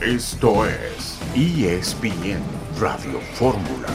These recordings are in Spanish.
Esto es ESPN Radio Fórmula.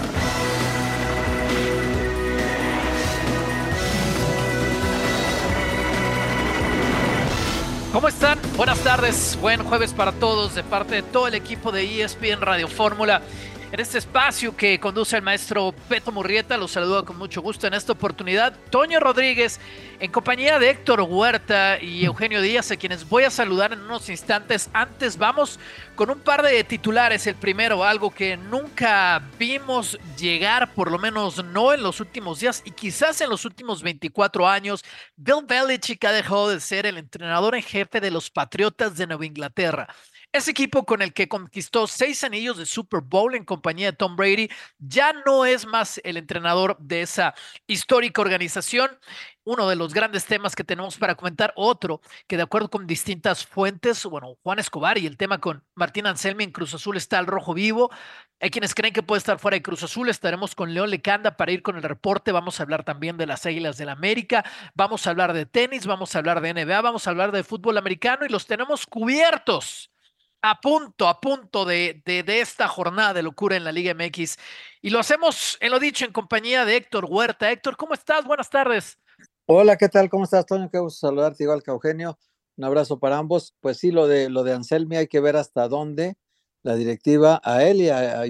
¿Cómo están? Buenas tardes, buen jueves para todos de parte de todo el equipo de ESPN Radio Fórmula. En este espacio que conduce el maestro Beto Murrieta, los saludo con mucho gusto en esta oportunidad. Toño Rodríguez, en compañía de Héctor Huerta y Eugenio Díaz, a quienes voy a saludar en unos instantes. Antes vamos con un par de titulares. El primero, algo que nunca vimos llegar, por lo menos no en los últimos días y quizás en los últimos 24 años. Bill Belichick ha dejado de ser el entrenador en jefe de los Patriotas de Nueva Inglaterra. Ese equipo con el que conquistó seis anillos de Super Bowl en compañía de Tom Brady ya no es más el entrenador de esa histórica organización. Uno de los grandes temas que tenemos para comentar, otro que de acuerdo con distintas fuentes, bueno, Juan Escobar y el tema con Martín Anselmi en Cruz Azul está al rojo vivo. Hay quienes creen que puede estar fuera de Cruz Azul. Estaremos con León Lecanda para ir con el reporte. Vamos a hablar también de las Águilas del la América. Vamos a hablar de tenis, vamos a hablar de NBA, vamos a hablar de fútbol americano y los tenemos cubiertos a punto, a punto de, de, esta jornada de locura en la Liga MX. Y lo hacemos, en lo dicho, en compañía de Héctor Huerta. Héctor, ¿cómo estás? Buenas tardes. Hola, ¿qué tal? ¿Cómo estás, Toño? Qué gusto saludarte, igual que Eugenio. Un abrazo para ambos. Pues sí, lo de, lo de Anselmi hay que ver hasta dónde la directiva, a él y a,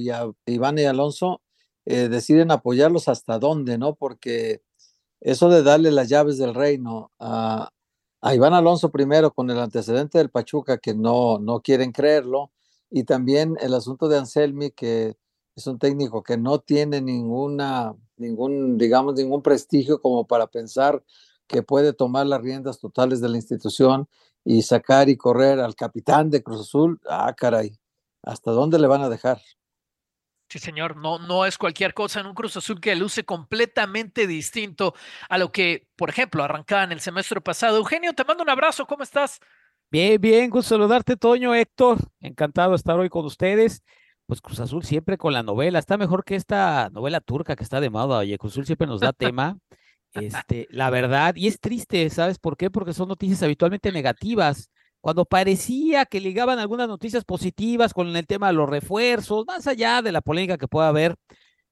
Iván y Alonso, eh, deciden apoyarlos hasta dónde, ¿no? Porque eso de darle las llaves del reino a, a Iván Alonso primero con el antecedente del Pachuca que no, no quieren creerlo y también el asunto de Anselmi que es un técnico que no tiene ninguna, ningún, digamos, ningún prestigio como para pensar que puede tomar las riendas totales de la institución y sacar y correr al capitán de Cruz Azul. Ah, caray, ¿hasta dónde le van a dejar? Sí, señor, no, no es cualquier cosa en un Cruz Azul que luce completamente distinto a lo que, por ejemplo, arrancaba en el semestre pasado. Eugenio, te mando un abrazo, ¿cómo estás? Bien, bien, gusto saludarte, Toño, Héctor, encantado de estar hoy con ustedes. Pues Cruz Azul siempre con la novela, está mejor que esta novela turca que está de moda, oye, Cruz Azul siempre nos da tema. Este, la verdad, y es triste, ¿sabes por qué? Porque son noticias habitualmente negativas cuando parecía que ligaban algunas noticias positivas con el tema de los refuerzos, más allá de la polémica que pueda haber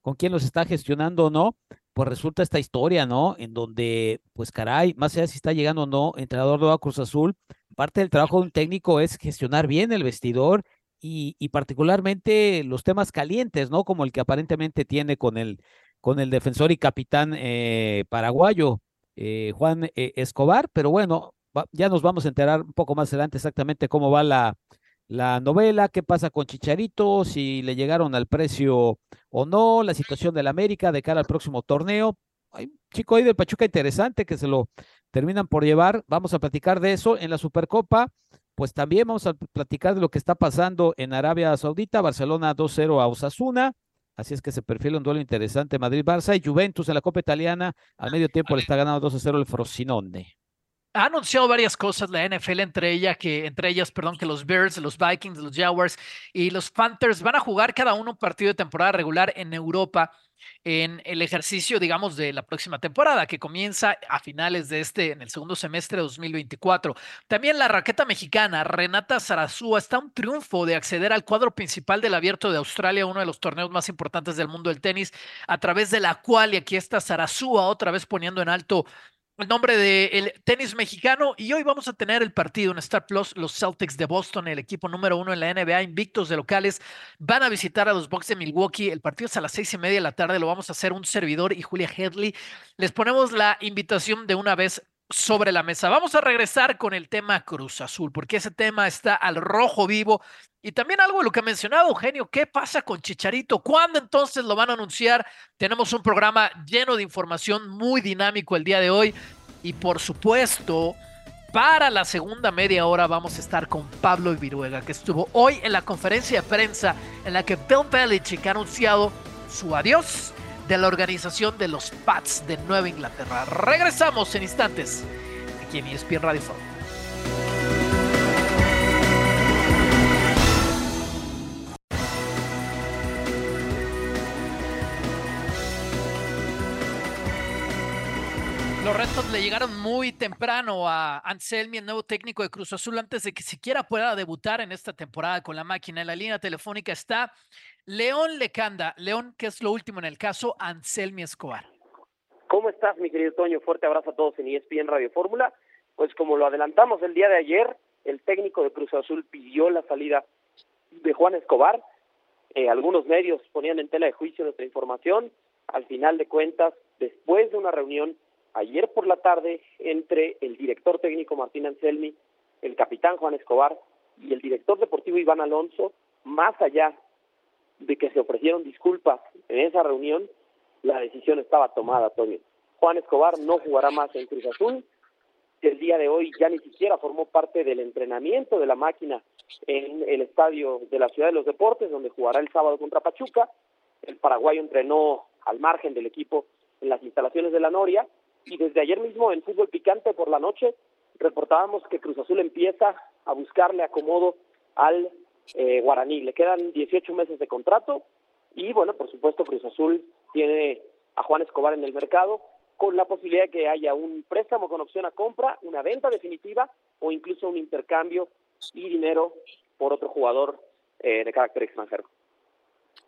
con quién los está gestionando o no, pues resulta esta historia, ¿no? En donde, pues caray, más allá si está llegando o no, entrenador de Cruz Azul, parte del trabajo de un técnico es gestionar bien el vestidor y, y, particularmente los temas calientes, ¿no? Como el que aparentemente tiene con el, con el defensor y capitán eh, paraguayo, eh, Juan eh, Escobar, pero bueno, ya nos vamos a enterar un poco más adelante exactamente cómo va la, la novela, qué pasa con Chicharito, si le llegaron al precio o no, la situación del América de cara al próximo torneo. Hay un chico ahí de Pachuca interesante que se lo terminan por llevar. Vamos a platicar de eso en la Supercopa. Pues también vamos a platicar de lo que está pasando en Arabia Saudita, Barcelona 2-0 a Osasuna. Así es que se perfila un duelo interesante Madrid-Barça y Juventus en la Copa Italiana. Al medio tiempo le está ganando 2-0 el Frosinone ha anunciado varias cosas la NFL, entre, ella que, entre ellas, perdón, que los Bears, los Vikings, los Jaguars y los Panthers van a jugar cada uno un partido de temporada regular en Europa en el ejercicio, digamos, de la próxima temporada, que comienza a finales de este, en el segundo semestre de 2024. También la raqueta mexicana, Renata Zarazúa, está un triunfo de acceder al cuadro principal del Abierto de Australia, uno de los torneos más importantes del mundo del tenis, a través de la cual, y aquí está Zarazúa otra vez poniendo en alto el nombre del tenis mexicano y hoy vamos a tener el partido en Star Plus. Los Celtics de Boston, el equipo número uno en la NBA, invictos de locales, van a visitar a los Bucks de Milwaukee. El partido es a las seis y media de la tarde. Lo vamos a hacer un servidor y Julia Headley. Les ponemos la invitación de una vez sobre la mesa. Vamos a regresar con el tema Cruz Azul, porque ese tema está al rojo vivo. Y también algo de lo que ha mencionado Eugenio, ¿qué pasa con Chicharito? ¿Cuándo entonces lo van a anunciar? Tenemos un programa lleno de información muy dinámico el día de hoy. Y por supuesto, para la segunda media hora vamos a estar con Pablo Viruega, que estuvo hoy en la conferencia de prensa en la que Bill Belichick ha anunciado su adiós de la organización de los Pats de Nueva Inglaterra. Regresamos en instantes aquí en ESPN Radio Los le llegaron muy temprano a Anselmi, el nuevo técnico de Cruz Azul, antes de que siquiera pueda debutar en esta temporada con la máquina. En la línea telefónica está León Lecanda. León, ¿qué es lo último en el caso Anselmi Escobar? ¿Cómo estás, mi querido Toño? Fuerte abrazo a todos en ESPN Radio Fórmula. Pues como lo adelantamos el día de ayer, el técnico de Cruz Azul pidió la salida de Juan Escobar. Eh, algunos medios ponían en tela de juicio nuestra información. Al final de cuentas, después de una reunión ayer por la tarde entre el director técnico Martín Anselmi, el capitán Juan Escobar y el director deportivo Iván Alonso, más allá de que se ofrecieron disculpas en esa reunión, la decisión estaba tomada, Toño. Juan Escobar no jugará más en Cruz Azul. El día de hoy ya ni siquiera formó parte del entrenamiento de la máquina en el estadio de la Ciudad de los Deportes, donde jugará el sábado contra Pachuca. El paraguayo entrenó al margen del equipo en las instalaciones de la Noria y desde ayer mismo en Fútbol Picante por la noche reportábamos que Cruz Azul empieza a buscarle acomodo al eh, Guaraní. Le quedan 18 meses de contrato y bueno, por supuesto Cruz Azul tiene a Juan Escobar en el mercado con la posibilidad de que haya un préstamo con opción a compra, una venta definitiva o incluso un intercambio y dinero por otro jugador eh, de carácter extranjero.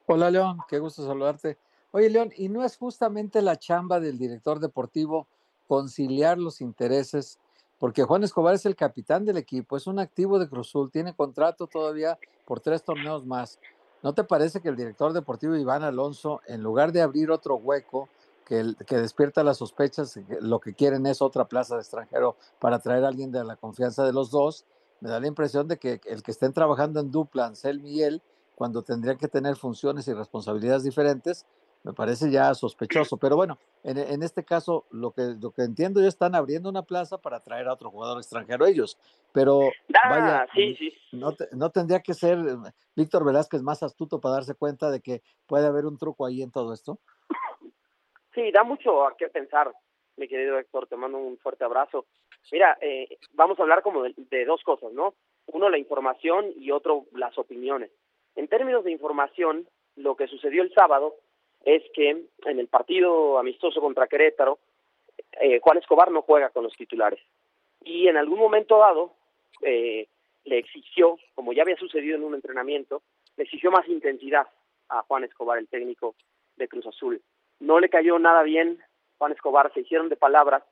Hola León, qué gusto saludarte. Oye, León, ¿y no es justamente la chamba del director deportivo conciliar los intereses? Porque Juan Escobar es el capitán del equipo, es un activo de Cruzul, tiene contrato todavía por tres torneos más. ¿No te parece que el director deportivo Iván Alonso, en lugar de abrir otro hueco que, despierta las sospechas, lo que quieren es otra plaza de extranjero para traer a alguien de la confianza de los dos? Me da la impresión de que el que estén trabajando en dupla, Anselmi y cuando tendrían que tener funciones y responsabilidades diferentes, me parece ya sospechoso. Pero bueno, en, este caso, lo que, lo que entiendo, ya están abriendo una plaza para traer a otro jugador extranjero ellos. Pero vaya, No, no tendría que ser eh, Víctor Velázquez más astuto para darse cuenta de que puede haber un truco ahí en todo esto. Sí, da mucho a qué pensar, mi querido Héctor. Te mando un fuerte abrazo. Mira, eh, vamos a hablar como de dos cosas, ¿no? Uno, la información y otro, las opiniones. En términos de información, lo que sucedió el sábado es que en el partido amistoso contra Querétaro, eh, Juan Escobar no juega con los titulares. Y en algún momento dado eh, le exigió, como ya había sucedido en un entrenamiento, le exigió más intensidad a Juan Escobar, el técnico de Cruz Azul. No le cayó nada bien Juan Escobar, se hicieron de palabras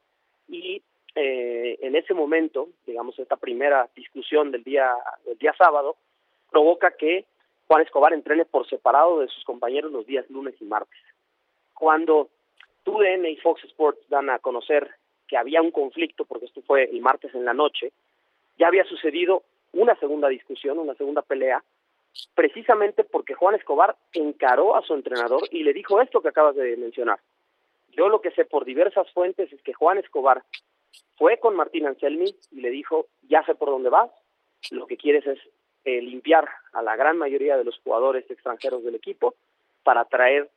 y eh, en ese momento, digamos, esta primera discusión del día, del día sábado, provoca que Juan Escobar entrene por separado de sus compañeros los días lunes y martes. Cuando TUDN y Fox Sports dan a conocer que había un conflicto, porque esto fue el martes en la noche, ya había sucedido una segunda discusión, una segunda pelea, precisamente porque Juan Escobar encaró a su entrenador y le dijo esto que acabas de mencionar. Yo lo que sé por diversas fuentes es que Juan Escobar fue con Martín Anselmi y le dijo, ya sé por dónde vas, lo que quieres es eh, limpiar a la gran mayoría de los jugadores extranjeros del equipo para traer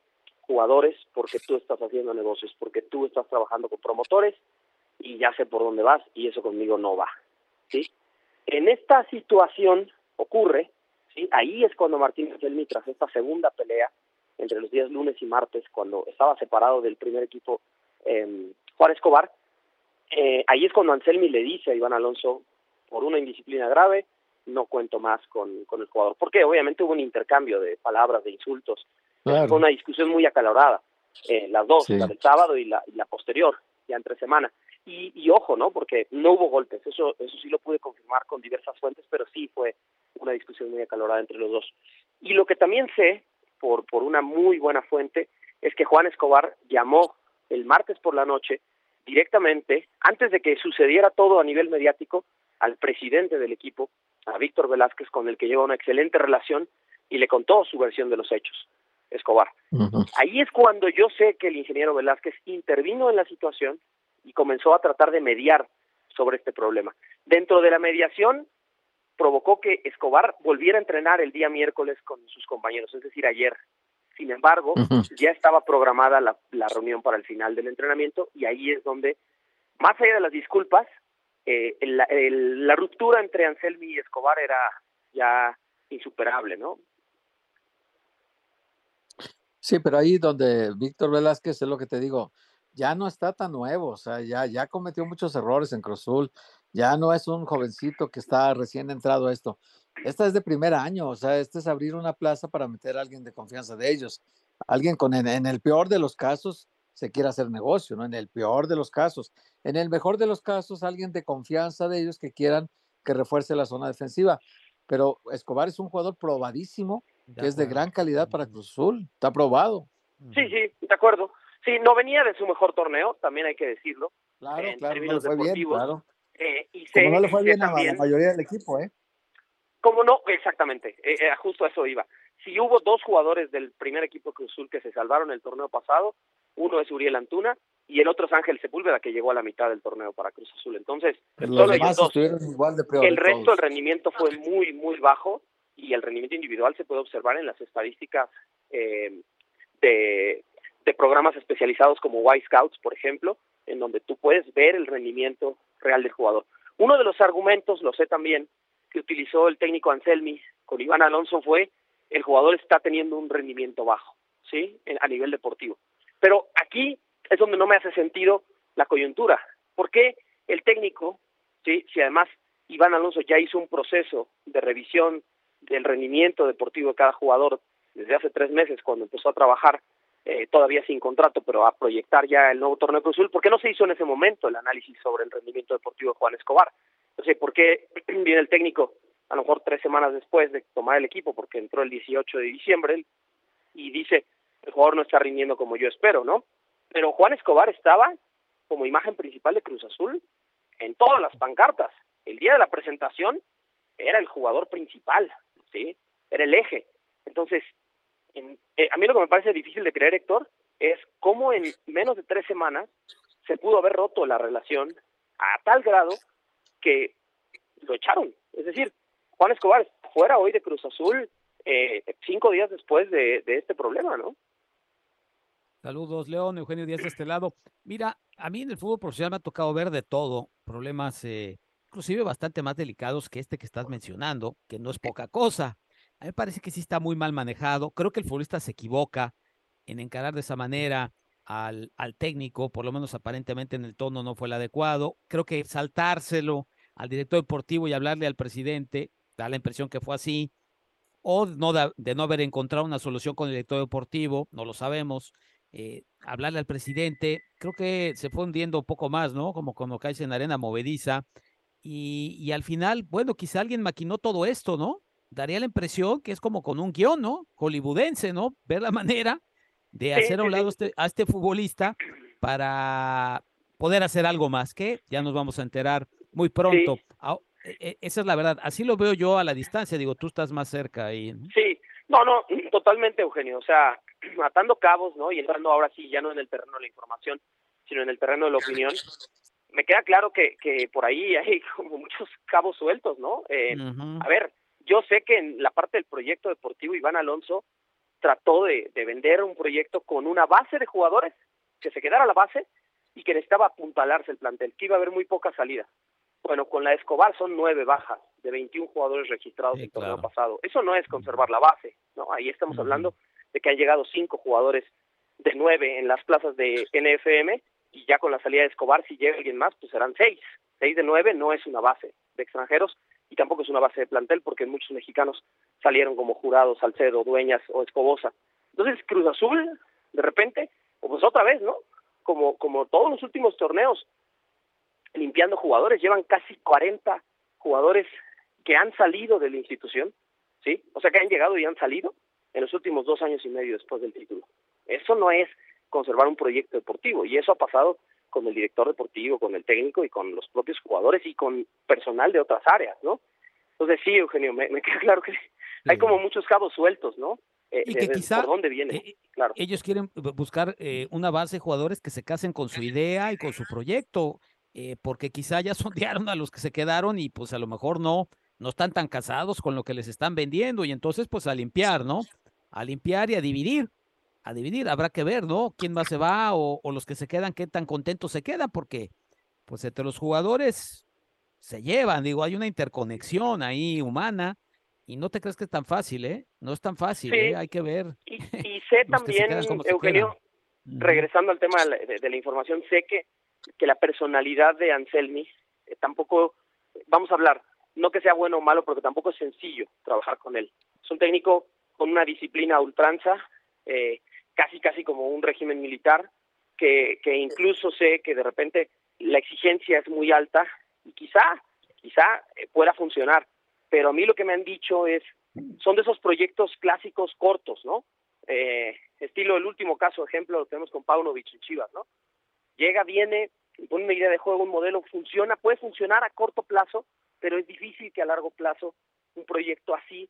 jugadores porque tú estás haciendo negocios, porque tú estás trabajando con promotores y ya sé por dónde vas y eso conmigo no va. ¿sí? En esta situación ocurre, ¿sí? ahí es cuando Martín Anselmi, tras esta segunda pelea entre los días lunes y martes, cuando estaba separado del primer equipo eh, Juan Escobar, ahí es cuando Anselmi le dice a Iván Alonso, por una indisciplina grave, no cuento más con, con el jugador. Porque obviamente hubo un intercambio de palabras, de insultos. Fue una discusión muy acalorada, eh, las dos, la del sábado y la, la posterior, ya entre semana. Y, y, ojo, ¿no? Porque no hubo golpes, eso, eso sí lo pude confirmar con diversas fuentes, pero sí fue una discusión muy acalorada entre los dos. Y lo que también sé, por, por una muy buena fuente, es que Juan Escobar llamó el martes por la noche directamente, antes de que sucediera todo a nivel mediático, al presidente del equipo a Víctor Velázquez, con el que lleva una excelente relación, y le contó su versión de los hechos, Escobar. Ahí es cuando yo sé que el ingeniero Velázquez intervino en la situación y comenzó a tratar de mediar sobre este problema. Dentro de la mediación, provocó que Escobar volviera a entrenar el día miércoles con sus compañeros, es decir, ayer. Sin embargo, ya estaba programada la, la reunión para el final del entrenamiento y ahí es donde, más allá de las disculpas, eh, la ruptura entre Anselmi y Escobar era ya insuperable, ¿no? Sí, pero ahí donde Víctor Velázquez, es lo que te digo, ya no está tan nuevo, o sea, ya, ya cometió muchos errores en Cruzul, ya no es un jovencito que está recién entrado a esto. Esta es de primer año, o sea, este es abrir una plaza para meter a alguien de confianza de ellos. Alguien con, en, el peor de los casos, se quiere hacer negocio, ¿no? En el peor de los casos. En el mejor de los casos, alguien de confianza de ellos que quieran que refuerce la zona defensiva. Pero Escobar es un jugador probadísimo, que es de gran calidad para Cruz Azul, está probado. Sí, sí, de acuerdo. Sí, no venía de su mejor torneo, también hay que decirlo. Claro, claro, no le fue bien, claro. Eh, y Como no le fue bien a la mayoría del equipo, ¿eh? Como no, exactamente, eh, eh, justo a eso iba. Si hubo dos jugadores del primer equipo Cruz Azul que se salvaron el torneo pasado, uno es Uriel Antuna y el otro es Ángel Sepúlveda que llegó a la mitad del torneo para Cruz Azul. Entonces, los demás estuvieron igual de peor. El resto del rendimiento fue muy, muy bajo y el rendimiento individual se puede observar en las estadísticas eh, de, de programas especializados como Y Scouts, por ejemplo, en donde tú puedes ver el rendimiento real del jugador. Uno de los argumentos, lo sé también, que utilizó el técnico Anselmi con Iván Alonso fue el jugador está teniendo un rendimiento bajo, ¿sí? a nivel deportivo. Pero aquí es donde no me hace sentido la coyuntura. ¿Por qué el técnico, ¿sí? si además Iván Alonso ya hizo un proceso de revisión del rendimiento deportivo de cada jugador desde hace tres meses cuando empezó a trabajar eh, todavía sin contrato, pero a proyectar ya el nuevo torneo Cruz ¿por qué no se hizo en ese momento el análisis sobre el rendimiento deportivo de Juan Escobar? Entonces, ¿por qué viene el técnico a lo mejor tres semanas después de tomar el equipo, porque entró el 18 de diciembre, y dice, el jugador no está rindiendo como yo espero, ¿no? Pero Juan Escobar estaba como imagen principal de Cruz Azul en todas las pancartas. El día de la presentación era el jugador principal, ¿sí? Era el eje. Entonces, eh, a mí lo que me parece difícil de creer, Héctor, es cómo en menos de tres semanas se pudo haber roto la relación a tal grado que lo echaron. Es decir, Juan Escobar fuera hoy de Cruz Azul eh, cinco días después de, este problema, ¿no? Saludos, León, Eugenio Díaz de este lado. Mira, a mí en el fútbol profesional me ha tocado ver de todo, problemas eh, inclusive bastante más delicados que este que estás mencionando, que no es poca cosa. A mí me parece que sí está muy mal manejado. Creo que el futbolista se equivoca en encarar de esa manera al, al técnico, por lo menos aparentemente en el tono no fue el adecuado. Creo que saltárselo al director deportivo y hablarle al presidente, da la impresión que fue así, o no de, no haber encontrado una solución con el director deportivo, no lo sabemos. Eh, hablarle al presidente, creo que se fue hundiendo un poco más, ¿no? Como cuando caes en arena movediza. Y, y al final, bueno, quizá alguien maquinó todo esto, ¿no? daría la impresión que es como con un guion, ¿no? Hollywoodense, ¿no? Ver la manera de hacer a un lado este, a este futbolista para poder hacer algo más, que ya nos vamos a enterar muy pronto. Esa es la verdad. Así lo veo yo a la distancia. Digo, tú estás más cerca ahí. Sí, no, no, totalmente, Eugenio. O sea, atando cabos, ¿no? Y entrando ahora sí, ya no en el terreno de la información, sino en el terreno de la opinión. Me queda claro que, que por ahí hay como muchos cabos sueltos, ¿no? Eh, A ver, yo sé que en la parte del proyecto deportivo Iván Alonso trató de, vender un proyecto con una base de jugadores que se quedara la base y que necesitaba apuntalarse el plantel, que iba a haber muy poca salida. Bueno, con la Escobar son nueve bajas de 21 jugadores registrados en el torneo pasado. Eso no es conservar la base, ¿no? Ahí estamos hablando de que han llegado cinco jugadores de nueve en las plazas de NFM y ya con la salida de Escobar, si llega alguien más, pues serán seis. Seis de nueve no es una base de extranjeros y tampoco es una base de plantel porque muchos mexicanos salieron como jurados, Salcedo, Dueñas o Escobosa. Entonces Cruz Azul, de repente, pues otra vez, ¿no? Como, como todos los últimos torneos, limpiando jugadores, llevan casi 40 jugadores que han salido de la institución, ¿sí? O sea, que han llegado y han salido en los últimos dos años y medio después del título. Eso no es conservar un proyecto deportivo y eso ha pasado con el director deportivo, con el técnico y con los propios jugadores y con personal de otras áreas, ¿no? Entonces sí, Eugenio, me, queda claro que hay como muchos cabos sueltos, ¿no? Eh, y que quizá por dónde viene, eh, claro. ellos quieren buscar eh, una base de jugadores que se casen con su idea y con su proyecto, porque quizá ya sondearon a los que se quedaron y pues a lo mejor no, no están tan casados con lo que les están vendiendo y entonces pues a limpiar, ¿no? A limpiar y a dividir a dividir. Habrá que ver, ¿no? ¿Quién más se va o, los que se quedan, qué tan contentos se quedan? Porque, pues, entre los jugadores se llevan, digo, hay una interconexión ahí humana y no te crees que es tan fácil, ¿eh? No es tan fácil, ¿eh? Hay que ver. Y, sé también, Eugenio, Regresando al tema de la, información, sé que, que la personalidad de Anselmi eh, tampoco, vamos a hablar, no que sea bueno o malo, porque tampoco es sencillo trabajar con él. Es un técnico con una disciplina ultranza, eh, casi casi como un régimen militar, que, que incluso sé que de repente la exigencia es muy alta y quizá, quizá eh, pueda funcionar. Pero a mí lo que me han dicho es, son de esos proyectos clásicos cortos, ¿no? Eh, estilo el último caso, ejemplo, lo tenemos con Paunovic en Chivas, ¿no? Llega, viene, pone una idea de juego, un modelo, funciona, puede funcionar a corto plazo, pero es difícil que a largo plazo un proyecto así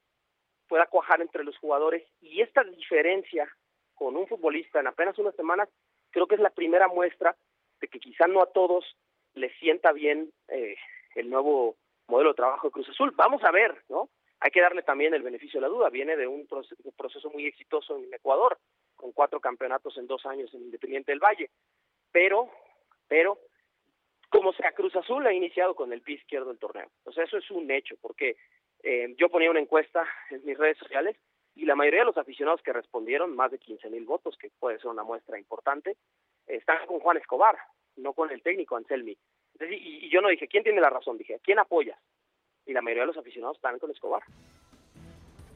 pueda cuajar entre los jugadores. Y esta diferencia con un futbolista en apenas unas semanas, creo que es la primera muestra de que quizá no a todos les sienta bien eh, el nuevo modelo de trabajo de Cruz Azul. Vamos a ver, ¿no? Hay que darle también el beneficio de la duda. Viene de un proceso muy exitoso en Ecuador, con cuatro campeonatos en dos años en Independiente del Valle. Pero, pero, como sea, Cruz Azul ha iniciado con el pie izquierdo del torneo. O sea, eso es un hecho, porque eh, yo ponía una encuesta en mis redes sociales y la mayoría de los aficionados que respondieron, más de 15 mil votos, que puede ser una muestra importante, están con Juan Escobar, no con el técnico Anselmi. y, yo no dije, ¿quién tiene la razón? Dije, ¿quién apoya? Y la mayoría de los aficionados están con Escobar.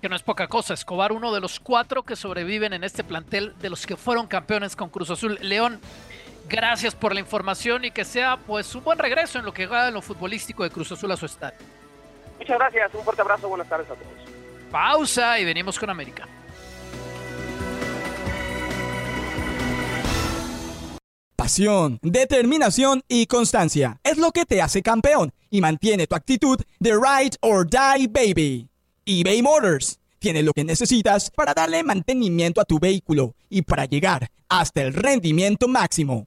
Que no es poca cosa, Escobar, uno de los cuatro que sobreviven en este plantel, de los que fueron campeones con Cruz Azul. León, gracias por la información y que sea pues un buen regreso en lo que va en lo futbolístico de Cruz Azul a su estadio. Muchas gracias, un fuerte abrazo, buenas tardes a todos. Pausa y venimos con América. Pasión, determinación y constancia es lo que te hace campeón y mantiene tu actitud de ride or die baby. eBay Motors tiene lo que necesitas para darle mantenimiento a tu vehículo y para llegar hasta el rendimiento máximo.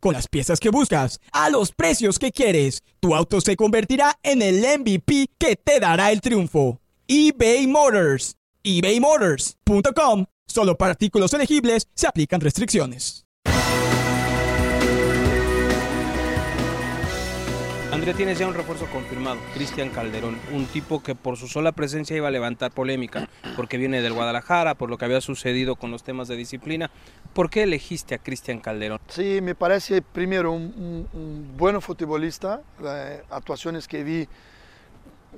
Con las piezas que buscas, a los precios que quieres, tu auto se convertirá en el MVP que te dará el triunfo. eBay Motors ebaymotors.com. Solo para artículos elegibles se aplican restricciones. André tienes ya un refuerzo confirmado, Cristian Calderón, un tipo que por su sola presencia iba a levantar polémica, porque viene del Guadalajara, por lo que había sucedido con los temas de disciplina. ¿Por qué elegiste a Cristian Calderón? Sí, me parece primero un, un, buen futbolista, las actuaciones que vi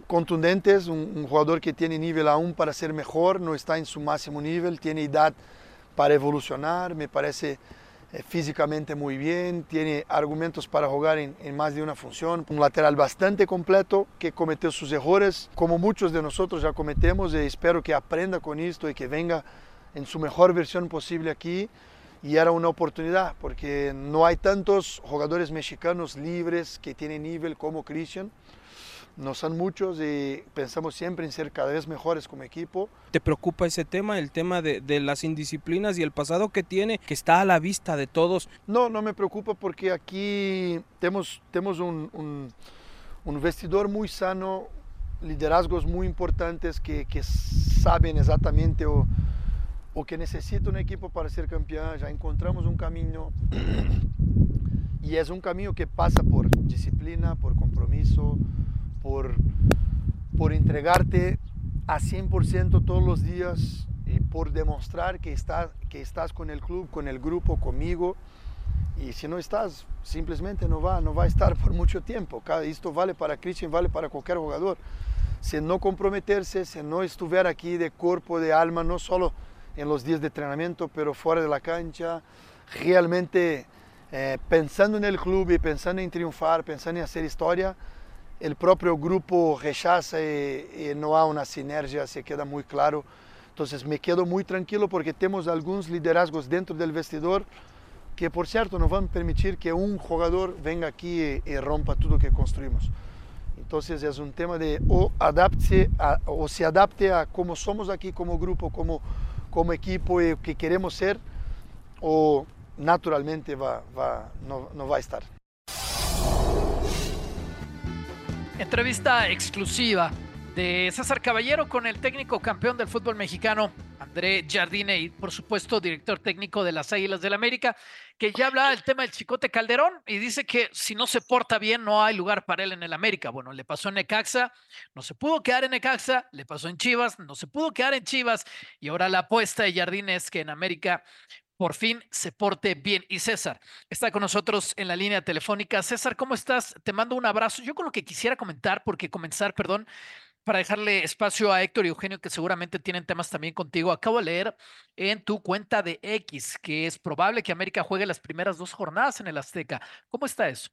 contundentes, un, jugador que tiene nivel aún para ser mejor, no está en su máximo nivel, tiene edad para evolucionar, me parece eh, físicamente muy bien, tiene argumentos para jugar en, más de una función, un lateral bastante completo que cometió sus errores, como muchos de nosotros ya cometemos, y espero que aprenda con esto y que venga en su mejor versión posible aquí. Y era una oportunidad, porque no hay tantos jugadores mexicanos libres que tienen nivel como Cristian no son muchos y pensamos siempre en ser cada vez mejores como equipo. ¿Te preocupa ese tema, el tema de, las indisciplinas y el pasado que tiene, que está a la vista de todos? No, no me preocupa porque aquí tenemos, tenemos un, vestidor muy sano, liderazgos muy importantes que, saben exactamente o, o que necesita un equipo para ser campeón. Ya encontramos un camino y es un camino que pasa por disciplina, por compromiso, por, por entregarte a 100% todos los días y por demostrar que estás, que estás con el club, con el grupo, conmigo. Y si no estás, simplemente no va, no va a estar por mucho tiempo. Esto vale para Christian, vale para cualquier jugador. Si no comprometerse, si no estuviera aquí de cuerpo, de alma, no solo en los días de entrenamiento, pero fuera de la cancha, realmente eh, pensando en el club y pensando en triunfar, pensando en hacer historia, el propio grupo rechaza y, no hay una sinergia, se queda muy claro. Entonces me quedo muy tranquilo porque tenemos algunos liderazgos dentro del vestidor que por cierto nos van a permitir que un jugador venga aquí y, rompa todo lo que construimos. Entonces es un tema de o, adapte o se adapte a cómo somos aquí como grupo, como, como equipo y que queremos ser, o naturalmente va, va, no, no va a estar. Entrevista exclusiva de César Caballero con el técnico campeón del fútbol mexicano, André Jardine, y por supuesto director técnico de las Águilas del América, que ya hablaba del tema del Chicote Calderón y dice que si no se porta bien no hay lugar para él en el América. Bueno, le pasó en Necaxa, no se pudo quedar en Necaxa, le pasó en Chivas, no se pudo quedar en Chivas y ahora la apuesta de Jardine es que en América por fin se porte bien. Y César está con nosotros en la línea telefónica. César, ¿cómo estás? Te mando un abrazo. Yo con lo que quisiera comentar, porque comenzar, perdón, para dejarle espacio a Héctor y Eugenio, que seguramente tienen temas también contigo. Acabo de leer en tu cuenta de X que es probable que América juegue las primeras dos jornadas en el Azteca. ¿Cómo está eso?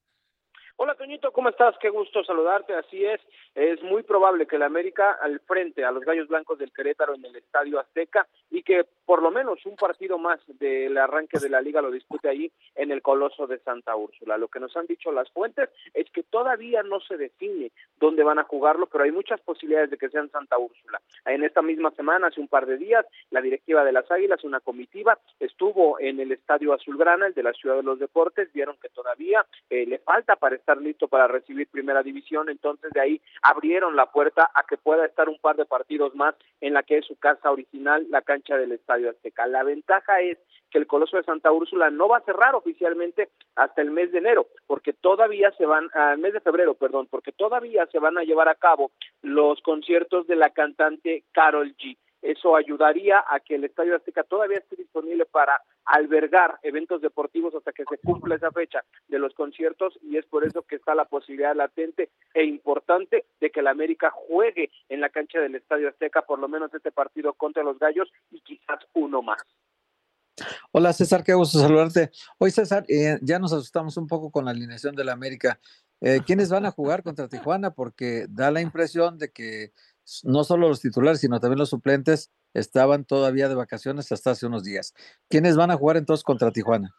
Hola Toñito, ¿cómo estás? Qué gusto saludarte. Así es, es muy probable que la América al frente a los Gallos Blancos del Querétaro en el Estadio Azteca y que por lo menos un partido más del arranque de la liga lo dispute ahí en el Coloso de Santa Úrsula. Lo que nos han dicho las fuentes es que todavía no se define dónde van a jugarlo, pero hay muchas posibilidades de que sea en Santa Úrsula. En esta misma semana, hace un par de días, la directiva de las Águilas, una comitiva, estuvo en el Estadio Azulgrana, el de la Ciudad de los Deportes, vieron que todavía eh, le falta para estar listo para recibir primera división, entonces de ahí abrieron la puerta a que pueda estar un par de partidos más en la que es su casa original, la cancha del Estadio Azteca. La ventaja es que el Coloso de Santa Úrsula no va a cerrar oficialmente hasta el mes de enero, porque todavía se van, al mes de febrero, perdón, porque todavía se van a llevar a cabo los conciertos de la cantante Carol G. Eso ayudaría a que el Estadio Azteca todavía esté disponible para albergar eventos deportivos hasta que se cumpla esa fecha de los conciertos y es por eso que está la posibilidad latente e importante de que la América juegue en la cancha del Estadio Azteca por lo menos este partido contra los Gallos y quizás uno más. Hola César, qué gusto saludarte. Hoy César, eh, ya nos asustamos un poco con la alineación de la América. Eh, ¿Quiénes van a jugar contra Tijuana? Porque da la impresión de que no solo los titulares, sino también los suplentes estaban todavía de vacaciones hasta hace unos días. ¿Quiénes van a jugar entonces contra Tijuana?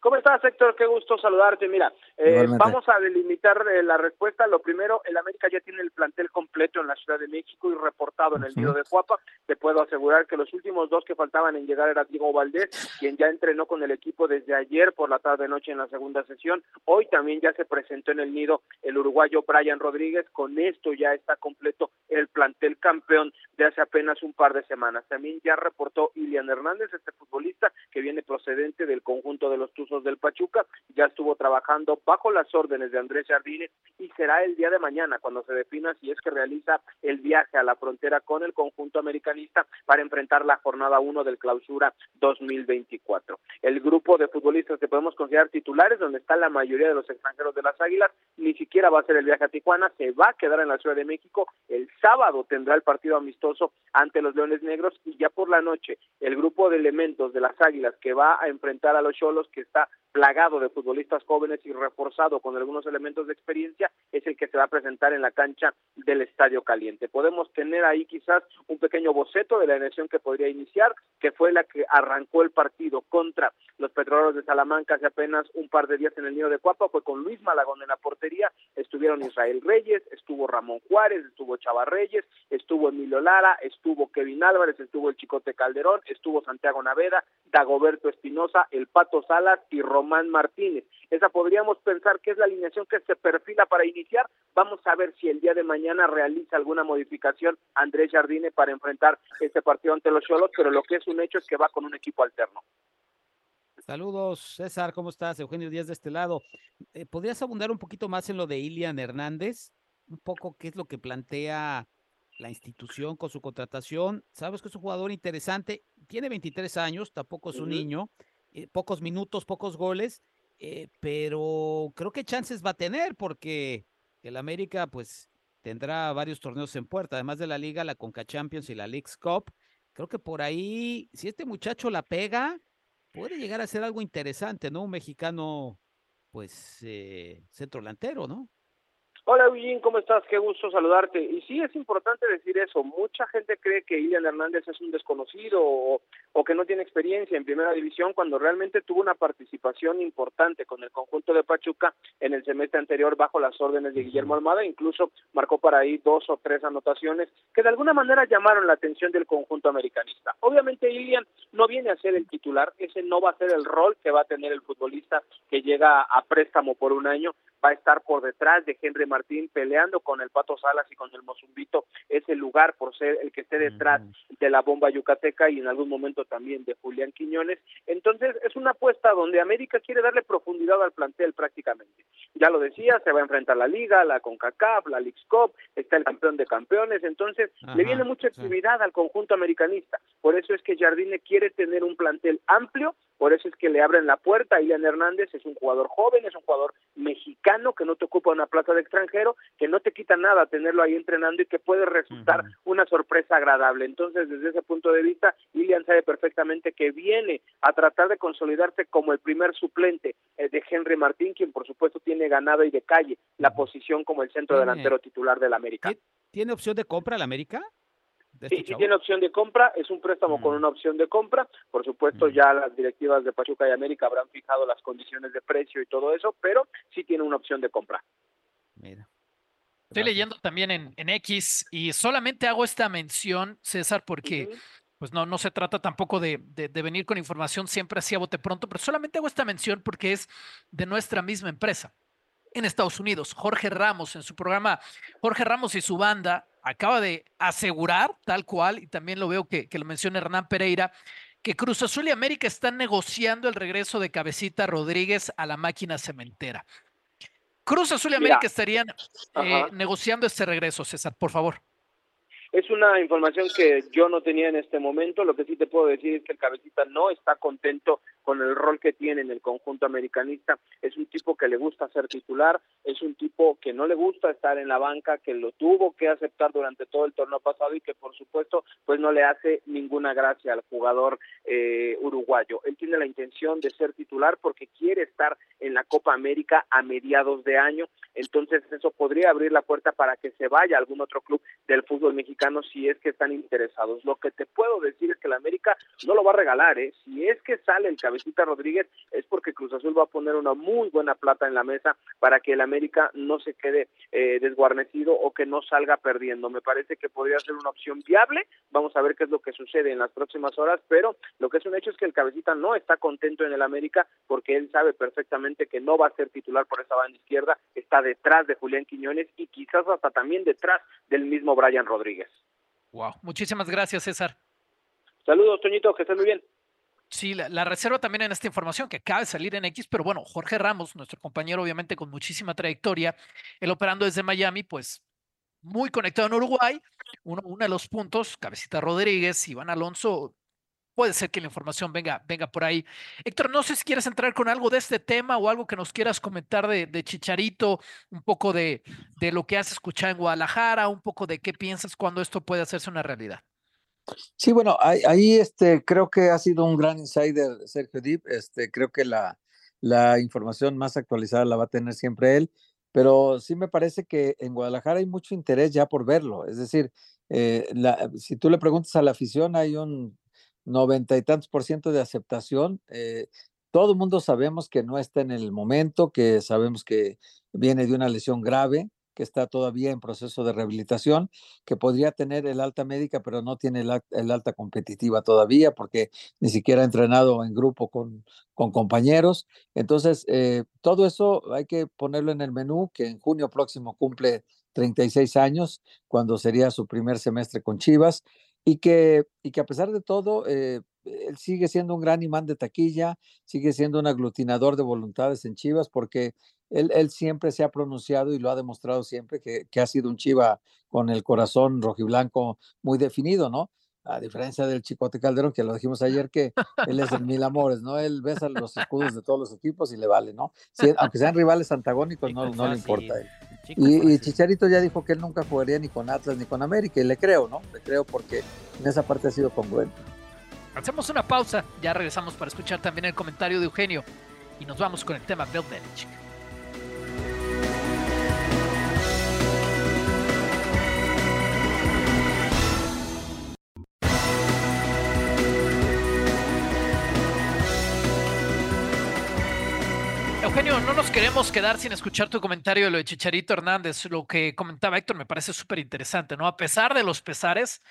¿Cómo estás, Héctor? Qué gusto saludarte. Mira, eh, vamos a delimitar eh, la respuesta. Lo primero, el América ya tiene el plantel completo en la Ciudad de México y reportado en el nido de Cuapa. Te puedo asegurar que los últimos dos que faltaban en llegar era Diego Valdés, quien ya entrenó con el equipo desde ayer por la tarde-noche en la segunda sesión. Hoy también ya se presentó en el nido el uruguayo Brian Rodríguez. Con esto ya está completo el plantel campeón de hace apenas un par de semanas. También ya reportó Ilian Hernández, este futbolista que viene procedente del conjunto de los Tuzos del Pachuca, ya estuvo trabajando bajo las órdenes de Andrés Jardines y será el día de mañana cuando se defina si es que realiza el viaje a la frontera con el conjunto americanista para enfrentar la jornada 1 del clausura 2024. El grupo de futbolistas que podemos considerar titulares, donde está la mayoría de los extranjeros de las Águilas, ni siquiera va a hacer el viaje a Tijuana, se va a quedar en la Ciudad de México. El sábado tendrá el partido amistoso ante los Leones Negros y ya por la noche el grupo de elementos de las Águilas que va a enfrentar a los Cholos, que está plagado de futbolistas jóvenes y reforzado con algunos elementos de experiencia, es el que se va a presentar en la cancha del Estadio Caliente. Podemos tener ahí quizás un pequeño boceto de la elección que podría iniciar, que fue la que arrancó el partido contra los petroleros de Salamanca hace apenas un par de días en el Nido de Cuapa, fue con Luis Malagón en la portería, estuvieron Israel Reyes, estuvo Ramón Juárez, estuvo Chava Reyes, estuvo Emilio Lara, estuvo Kevin Álvarez, estuvo el Chicote Calderón, estuvo Santiago Naveda, Dagoberto Espinosa, el Pato Salas y Román Martínez. Esa podríamos pensar que es la alineación que se perfila para iniciar. Vamos a ver si el día de mañana realiza alguna modificación Andrés Jardine para enfrentar este partido ante los Cholos, pero lo que es un hecho es que va con un equipo alterno. Saludos, César, ¿cómo estás? Eugenio Díaz de este lado. Eh, ¿Podrías abundar un poquito más en lo de Ilian Hernández? Un poco qué es lo que plantea la institución con su contratación. Sabes que es un jugador interesante, tiene 23 años, tampoco es un niño, eh, pocos minutos, pocos goles, eh, pero creo que chances va a tener porque el América pues tendrá varios torneos en puerta, además de la liga, la Conca Champions y la League's Cup. Creo que por ahí, si este muchacho la pega, puede llegar a ser algo interesante, ¿no? Un mexicano, pues, eh, centro delantero, ¿no? Hola Eugene, ¿cómo estás? Qué gusto saludarte. Y sí, es importante decir eso. Mucha gente cree que Ilian Hernández es un desconocido o, o, que no tiene experiencia en primera división cuando realmente tuvo una participación importante con el conjunto de Pachuca en el semestre anterior bajo las órdenes de Guillermo Almada. Incluso marcó para ahí dos o tres anotaciones que de alguna manera llamaron la atención del conjunto americanista. Obviamente Ilian no viene a ser el titular, ese no va a ser el rol que va a tener el futbolista que llega a préstamo por un año, va a estar por detrás de Henry Martín peleando con el Pato Salas y con el Mozumbito ese lugar por ser el que esté detrás de la bomba yucateca y en algún momento también de Julián Quiñones. Entonces es una apuesta donde América quiere darle profundidad al plantel prácticamente. Ya lo decía, se va a enfrentar la Liga, la CONCACAF, la Leagues Cup, está el campeón de campeones, entonces le viene mucha actividad al conjunto americanista. Por eso es que Jardine quiere tener un plantel amplio por eso es que le abren la puerta a Ilian Hernández, es un jugador joven, es un jugador mexicano que no te ocupa una plaza de extranjero, que no te quita nada tenerlo ahí entrenando y que puede resultar una sorpresa agradable. Entonces, desde ese punto de vista, Ilian sabe perfectamente que viene a tratar de consolidarse como el primer suplente eh, de Henry Martín, quien por supuesto tiene ganada y de calle la posición como el centro delantero titular del América. ¿Tiene opción de compra el América? Sí, sí tiene opción de compra, es un préstamo con una opción de compra. Por supuesto, ya las directivas de Pachuca y América habrán fijado las condiciones de precio y todo eso, pero sí tiene una opción de compra. Mira. Estoy leyendo también en, en, X y solamente hago esta mención, César, porque pues no, no se trata tampoco de, de, de, venir con información siempre así a bote pronto, pero solamente hago esta mención porque es de nuestra misma empresa en Estados Unidos. Jorge Ramos, en su programa Jorge Ramos y su banda, acaba de asegurar, tal cual, y también lo veo que, que lo menciona Hernán Pereira, que Cruz Azul y América están negociando el regreso de Cabecita Rodríguez a la máquina cementera. Cruz Azul y América Mira, estarían eh, negociando este regreso, César, por favor. Es una información que yo no tenía en este momento. Lo que sí te puedo decir es que el cabecita no está contento con el rol que tiene en el conjunto americanista. Es un tipo que le gusta ser titular, es un tipo que no le gusta estar en la banca, que lo tuvo que aceptar durante todo el torneo pasado y que por supuesto pues no le hace ninguna gracia al jugador eh, uruguayo. Él tiene la intención de ser titular porque quiere estar en la Copa América a mediados de año, entonces eso podría abrir la puerta para que se vaya a algún otro club del fútbol mexicano si es que están interesados. Lo que te puedo decir es que la América no lo va a regalar, ¿eh? si es que sale el cabecito Cabecita Rodríguez es porque Cruz Azul va a poner una muy buena plata en la mesa para que el América no se quede eh, desguarnecido o que no salga perdiendo. Me parece que podría ser una opción viable. Vamos a ver qué es lo que sucede en las próximas horas, pero lo que es un hecho es que el Cabecita no está contento en el América porque él sabe perfectamente que no va a ser titular por esa banda izquierda, está detrás de Julián Quiñones y quizás hasta también detrás del mismo Brian Rodríguez. Wow, muchísimas gracias, César. Saludos, Toñito, que estés muy bien. Sí, la, reserva también en esta información que acaba de salir en X, pero bueno, Jorge Ramos, nuestro compañero obviamente con muchísima trayectoria, él operando desde Miami, pues muy conectado en Uruguay, uno, uno de los puntos, Cabecita Rodríguez, Iván Alonso, puede ser que la información venga, venga por ahí. Héctor, no sé si quieres entrar con algo de este tema o algo que nos quieras comentar de, de Chicharito, un poco de, de lo que has escuchado en Guadalajara, un poco de qué piensas cuando esto puede hacerse una realidad. Sí, bueno, ahí, este, creo que ha sido un gran insider Sergio Dip. Este, creo que la, la información más actualizada la va a tener siempre él, pero sí me parece que en Guadalajara hay mucho interés ya por verlo. Es decir, eh, si tú le preguntas a la afición, hay un noventa y tantos por ciento de aceptación. Eh, todo el mundo sabemos que no está en el momento, que sabemos que viene de una lesión grave, que está todavía en proceso de rehabilitación, que podría tener el alta médica, pero no tiene el, alta competitiva todavía, porque ni siquiera ha entrenado en grupo con, con compañeros. Entonces, eh, todo eso hay que ponerlo en el menú, que en junio próximo cumple 36 años, cuando sería su primer semestre con Chivas, y que, y que a pesar de todo, eh, él sigue siendo un gran imán de taquilla, sigue siendo un aglutinador de voluntades en Chivas, porque él, él, siempre se ha pronunciado y lo ha demostrado siempre que, que, ha sido un Chiva con el corazón rojiblanco muy definido, ¿no? A diferencia del Chicote Calderón, que lo dijimos ayer, que él es el mil amores, ¿no? Él besa los escudos de todos los equipos y le vale, ¿no? Si, aunque sean rivales antagónicos, no, no le importa a él. Y, y, Chicharito ya dijo que él nunca jugaría ni con Atlas ni con América, y le creo, ¿no? Le creo porque en esa parte ha sido congruente. Hacemos una pausa, ya regresamos para escuchar también el comentario de Eugenio y nos vamos con el tema Bill Belichick. Eugenio, no nos queremos quedar sin escuchar tu comentario de lo de Chicharito Hernández. Lo que comentaba Héctor me parece súper interesante, ¿no? A pesar de los pesares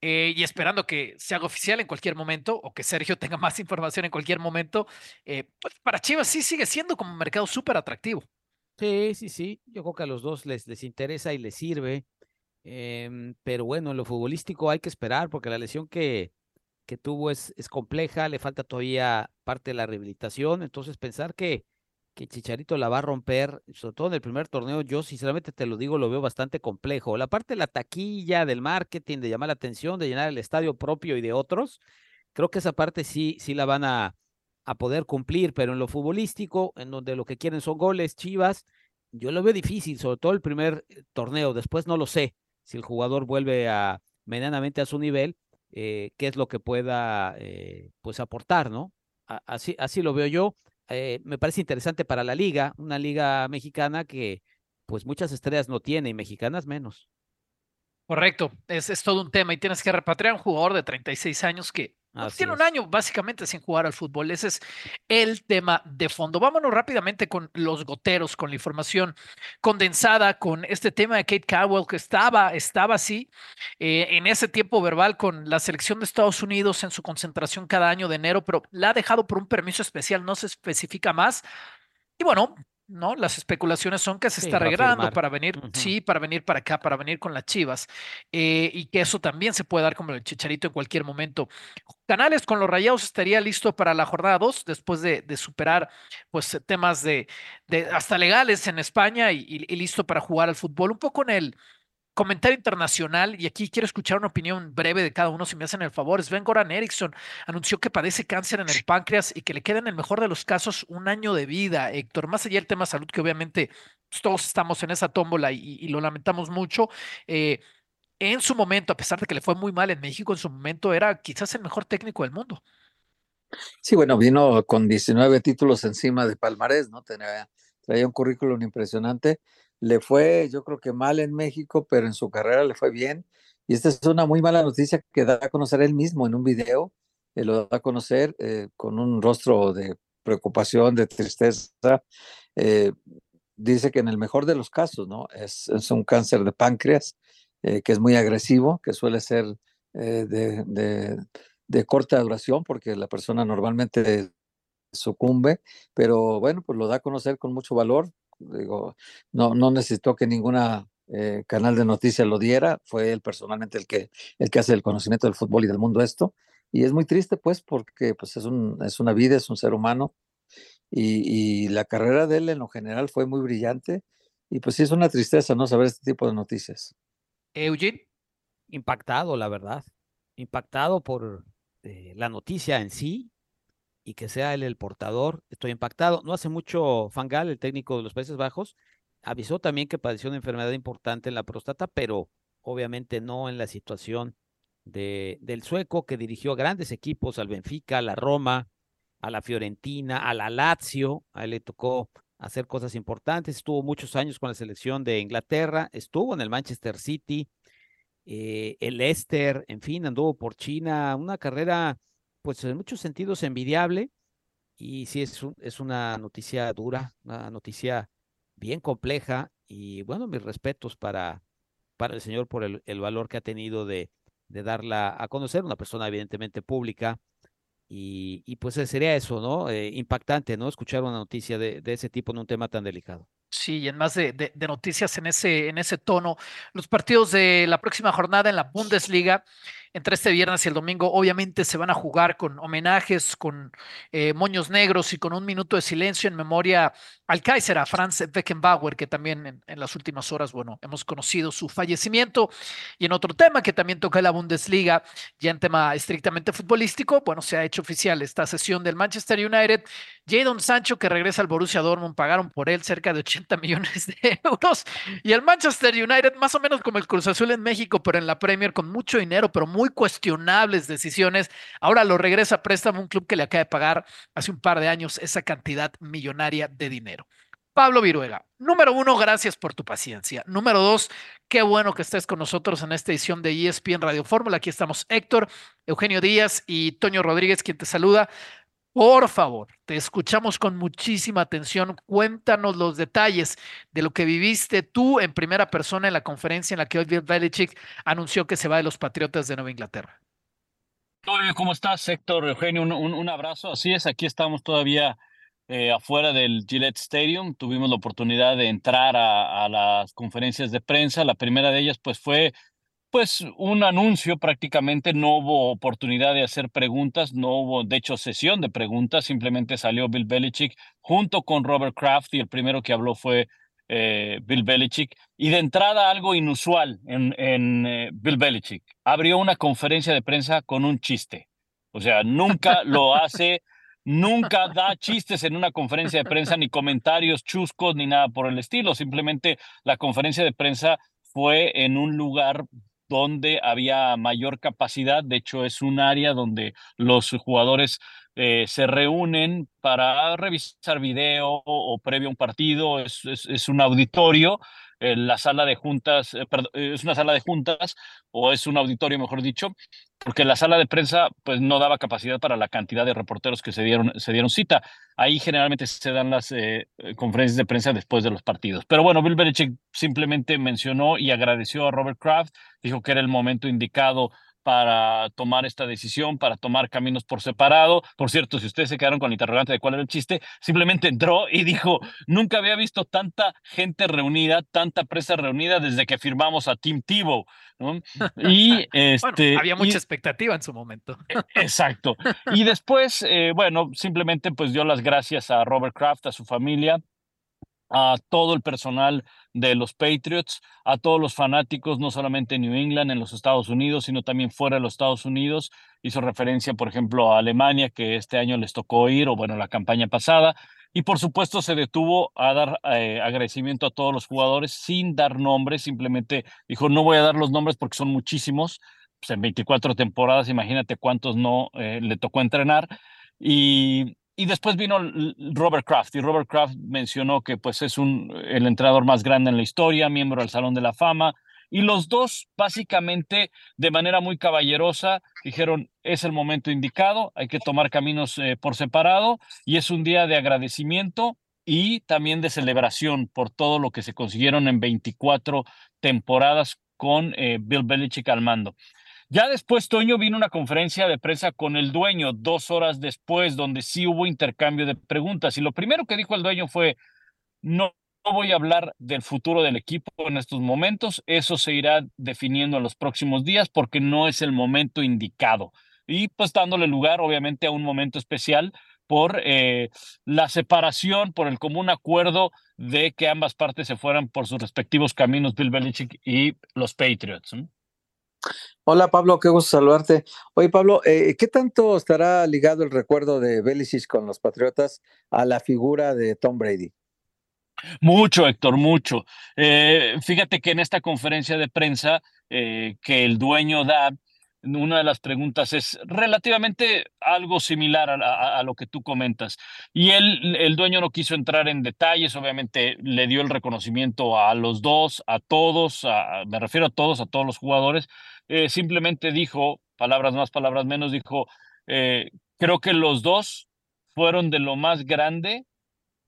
eh, y esperando que se haga oficial en cualquier momento o que Sergio tenga más información en cualquier momento, eh, pues para Chivas sí sigue siendo como un mercado súper atractivo. Sí, sí, sí. Yo creo que a los dos les, les interesa y les sirve. Em, pero bueno, en lo futbolístico hay que esperar porque la lesión que, que tuvo es, es compleja, le falta todavía parte de la rehabilitación. Entonces, pensar que, que Chicharito la va a romper, sobre todo en el primer torneo, yo sinceramente te lo digo, lo veo bastante complejo. La parte de la taquilla, del marketing, de llamar la atención, de llenar el estadio propio y de otros, creo que esa parte sí, sí la van a, a poder cumplir, pero en lo futbolístico, en donde lo que quieren son goles, Chivas, yo lo veo difícil, sobre todo el primer eh, torneo, después no lo sé, si el jugador vuelve a medianamente a su nivel, eh, qué es lo que pueda eh, pues aportar, ¿no? Así, así lo veo yo. Me parece interesante para la liga, una liga mexicana que pues muchas estrellas no tiene y mexicanas menos. Correcto, es, es todo un tema y tienes que repatriar a un jugador de 36 años que tiene un año básicamente sin jugar al fútbol. Ese es el tema de fondo. Vámonos rápidamente con los goteros, con la información condensada, con este tema de Kate Cowell, que estaba, estaba así eh, en ese tiempo verbal con la selección de Estados Unidos en su concentración cada año de enero, pero la ha dejado por un permiso especial, no se especifica más. Y bueno, ¿no? Las especulaciones son que se está arreglando para venir, sí, para venir para acá, para venir con las Chivas, eh, y que eso también se puede dar como el chicharito en cualquier momento. Canales con los Rayados estaría listo para la jornada 2 después de, superar pues temas de, de, hasta legales en España y, y listo para jugar al fútbol. Un poco en el Comentario internacional, y aquí quiero escuchar una opinión breve de cada uno, si me hacen el favor. Sven Goran Eriksson anunció que padece cáncer en el páncreas y que le queda en el mejor de los casos un año de vida. Héctor, más allá del tema salud, que obviamente pues, todos estamos en esa tómbola y, lo lamentamos mucho. Eh, en su momento, a pesar de que le fue muy mal en México, en su momento era quizás el mejor técnico del mundo. Sí, bueno, vino con 19 títulos encima de Palmarés, ¿no? Tenía, traía un currículum impresionante le fue, yo creo que mal en México, pero en su carrera le fue bien. Y esta es una muy mala noticia que da a conocer él mismo en un video, eh, lo da a conocer eh, con un rostro de preocupación, de tristeza. Eh, dice que en el mejor de los casos, ¿no? Es, es un cáncer de páncreas que es muy agresivo, que suele ser de, de, de corta duración porque la persona normalmente sucumbe, pero bueno, pues lo da a conocer con mucho valor, digo, no, no necesitó que ninguna eh, canal de noticias lo diera, fue él personalmente el que, el que hace el conocimiento del fútbol y del mundo esto, y es muy triste pues porque pues es, un, es una vida, es un ser humano, y, y, la carrera de él en lo general fue muy brillante, y pues sí es una tristeza no saber este tipo de noticias. Eugene. Impactado, la verdad, impactado por eh, la noticia en sí, y que sea él el portador. Estoy impactado. No hace mucho Fangal, el técnico de los Países Bajos, avisó también que padeció una enfermedad importante en la próstata, pero obviamente no en la situación de, del sueco que dirigió a grandes equipos, al Benfica, a la Roma, a la Fiorentina, a la Lazio. A él le tocó hacer cosas importantes. Estuvo muchos años con la selección de Inglaterra, estuvo en el Manchester City, eh, el Leicester, en fin, anduvo por China, una carrera pues en muchos sentidos envidiable y sí es, es una noticia dura, una noticia bien compleja y bueno, mis respetos para, para el señor por el, el valor que ha tenido de, de, darla a conocer, una persona evidentemente pública y, y pues sería eso, ¿no? Eh, impactante, ¿no? Escuchar una noticia de, de ese tipo en un tema tan delicado. Sí, y en más de, de, de, noticias en ese, en ese tono, los partidos de la próxima jornada en la Bundesliga entre este viernes y el domingo, obviamente se van a jugar con homenajes, con eh, moños negros y con un minuto de silencio en memoria al Kaiser, a Franz Beckenbauer, que también en, las últimas horas, bueno, hemos conocido su fallecimiento. Y en otro tema que también toca la Bundesliga, ya en tema estrictamente futbolístico, bueno, se ha hecho oficial esta sesión del Manchester United. Jadon Sancho, que regresa al Borussia Dortmund, pagaron por él cerca de 80 millones de euros. Y el Manchester United, más o menos como el Cruz Azul en México, pero en la Premier, con mucho dinero, pero muy cuestionables decisiones. Ahora lo regresa a préstamo un club que le acaba de pagar hace un par de años esa cantidad millonaria de dinero. Pablo Viruega, número uno, gracias por tu paciencia. Número dos, qué bueno que estés con nosotros en esta edición de ESPN Radio Fórmula. Aquí estamos Héctor, Eugenio Díaz y Toño Rodríguez, quien te saluda. Por favor, te escuchamos con muchísima atención. Cuéntanos los detalles de lo que viviste tú en primera persona en la conferencia en la que hoy Belichick anunció que se va de los Patriotas de Nueva Inglaterra. ¿cómo estás, Héctor? Eugenio, un abrazo. Así es, aquí estamos todavía eh, afuera del Gillette Stadium. Tuvimos la oportunidad de entrar a, a, las conferencias de prensa. La primera de ellas, pues, fue pues un anuncio prácticamente, no hubo oportunidad de hacer preguntas, no hubo de hecho sesión de preguntas, simplemente salió Bill Belichick junto con Robert Kraft y el primero que habló fue eh, Bill Belichick. Y de entrada algo inusual en, en eh, Bill Belichick, abrió una conferencia de prensa con un chiste. O sea, nunca lo hace, nunca da chistes en una conferencia de prensa, ni comentarios chuscos, ni nada por el estilo. Simplemente la conferencia de prensa fue en un lugar donde había mayor capacidad. De hecho, es un área donde los jugadores eh, se reúnen para revisar video o, previo a un partido. Es, es, es un auditorio. Eh, la sala de juntas, eh, perdón, es una sala de juntas o es un auditorio, mejor dicho, porque la sala de prensa pues no daba capacidad para la cantidad de reporteros que se dieron, se dieron cita. Ahí generalmente se dan las eh, conferencias de prensa después de los partidos. Pero bueno, Bill Belichick simplemente mencionó y agradeció a Robert Kraft, dijo que era el momento indicado para tomar esta decisión, para tomar caminos por separado. Por cierto, si ustedes se quedaron con el interrogante de cuál era el chiste, simplemente entró y dijo, nunca había visto tanta gente reunida, tanta presa reunida desde que firmamos a Tim Tebow. ¿no? Y este, bueno, había mucha y, expectativa en su momento. Exacto. Y después, eh, bueno, simplemente pues dio las gracias a Robert Kraft, a su familia, a todo el personal de los Patriots, a todos los fanáticos, no solamente en New England, en los Estados Unidos, sino también fuera de los Estados Unidos. Hizo referencia, por ejemplo, a Alemania, que este año les tocó ir, o bueno, la campaña pasada. Y por supuesto se detuvo a dar eh, agradecimiento a todos los jugadores sin dar nombres, simplemente dijo, no voy a dar los nombres porque son muchísimos, pues en 24 temporadas, imagínate cuántos no eh, le tocó entrenar. Y, y después vino Robert Kraft y Robert Kraft mencionó que pues es un, el entrenador más grande en la historia, miembro del Salón de la Fama. Y los dos, básicamente, de manera muy caballerosa, dijeron, es el momento indicado, hay que tomar caminos eh, por separado y es un día de agradecimiento y también de celebración por todo lo que se consiguieron en 24 temporadas con eh, Bill Belichick al mando. Ya después, Toño, vino una conferencia de prensa con el dueño dos horas después, donde sí hubo intercambio de preguntas. Y lo primero que dijo el dueño fue, no, voy a hablar del futuro del equipo en estos momentos, eso se irá definiendo en los próximos días porque no es el momento indicado. Y pues dándole lugar, obviamente, a un momento especial por eh, la separación, por el común acuerdo de que ambas partes se fueran por sus respectivos caminos, Bill Belichick y los Patriots. Hola Pablo, qué gusto saludarte. Oye Pablo, eh, ¿qué tanto estará ligado el recuerdo de Belichick con los Patriotas a la figura de Tom Brady? Mucho, Héctor, mucho. Eh, fíjate que en esta conferencia de prensa eh, que el dueño da, una de las preguntas es relativamente algo similar a, lo que tú comentas. Y él, el dueño no quiso entrar en detalles, obviamente le dio el reconocimiento a los dos, a todos, me refiero a todos, a todos los jugadores. Eh, simplemente dijo, palabras más, palabras menos, dijo, eh, creo que los dos fueron de lo más grande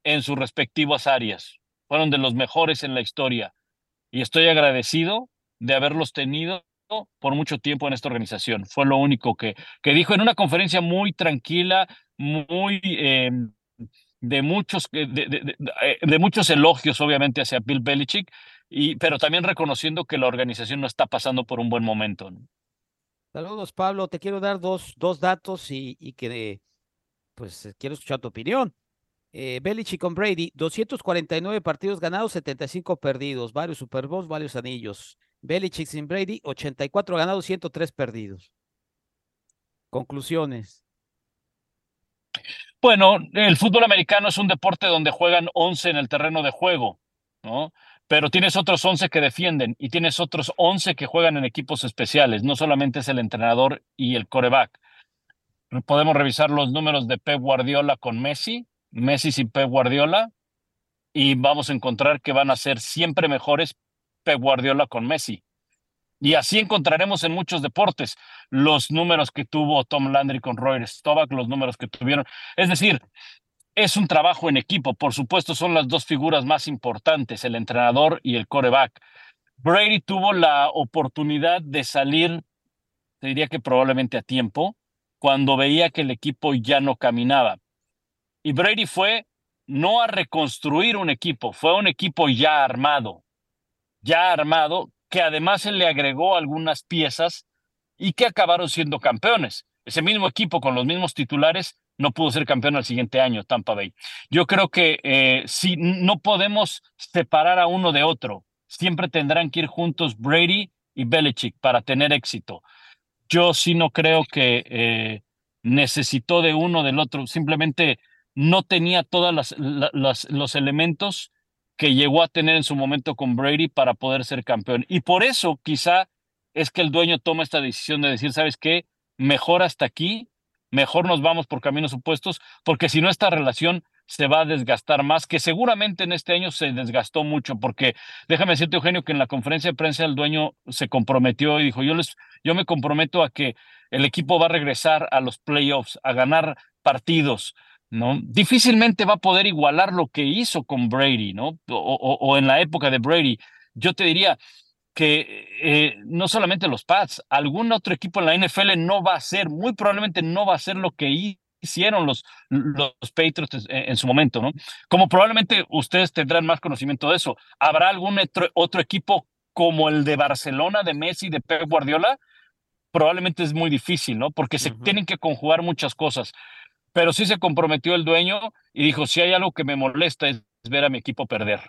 en sus respectivas áreas, fueron de los mejores en la historia. Y estoy agradecido de haberlos tenido por mucho tiempo en esta organización. Fue lo único que, que dijo en una conferencia muy tranquila, muy eh, de muchos, de, muchos elogios, obviamente, hacia Bill Belichick, y, pero también reconociendo que la organización no está pasando por un buen momento. ¿no? Saludos, Pablo. Te quiero dar dos, dos datos y, y que pues quiero escuchar tu opinión. Eh, Belichick con Brady, 249 partidos ganados, 75 perdidos, varios Super Bowls, varios anillos. Belichick sin Brady, 84 ganados, 103 perdidos. Conclusiones. Bueno, el fútbol americano es un deporte donde juegan 11 en el terreno de juego, ¿no? Pero tienes otros 11 que defienden y tienes otros 11 que juegan en equipos especiales. No solamente es el entrenador y el coreback. Podemos revisar los números de Pep Guardiola con Messi, Messi sin Pep Guardiola, y vamos a encontrar que van a ser siempre mejores Pep Guardiola con Messi. Y así encontraremos en muchos deportes los números que tuvo Tom Landry con Roy Stovak, los números que tuvieron. Es decir, es un trabajo en equipo. Por supuesto, son las dos figuras más importantes, el entrenador y el coreback. Brady tuvo la oportunidad de salir, te diría que probablemente a tiempo, cuando veía que el equipo ya no caminaba. Y Brady fue no a reconstruir un equipo, fue un equipo ya armado, ya armado, que además se le agregó algunas piezas y que acabaron siendo campeones. Ese mismo equipo con los mismos titulares no pudo ser campeón al siguiente año, Tampa Bay. Yo creo que eh, si no podemos separar a uno de otro, siempre tendrán que ir juntos Brady y Belichick para tener éxito. Yo sí no creo que eh, necesitó de uno del otro, simplemente no tenía todos los elementos que llegó a tener en su momento con Brady para poder ser campeón. Y por eso quizá es que el dueño toma esta decisión de decir, ¿sabes qué? Mejor hasta aquí, mejor nos vamos por caminos opuestos, porque si no esta relación se va a desgastar más, que seguramente en este año se desgastó mucho, porque déjame decirte, Eugenio, que en la conferencia de prensa el dueño se comprometió y dijo, yo, les, yo me comprometo a que el equipo va a regresar a los playoffs, a ganar partidos, ¿no? Difícilmente va a poder igualar lo que hizo con Brady, ¿no? O, en la época de Brady. Yo te diría que eh, no solamente los Pats, algún otro equipo en la NFL no va a ser, muy probablemente no va a ser lo que hicieron los, los Patriots en, su momento, ¿no? Como probablemente ustedes tendrán más conocimiento de eso, ¿habrá algún otro, equipo como el de Barcelona, de Messi, de Pep Guardiola? Probablemente es muy difícil, ¿no? Porque se tienen que conjugar muchas cosas. Pero sí se comprometió el dueño y dijo, si hay algo que me molesta es ver a mi equipo perder.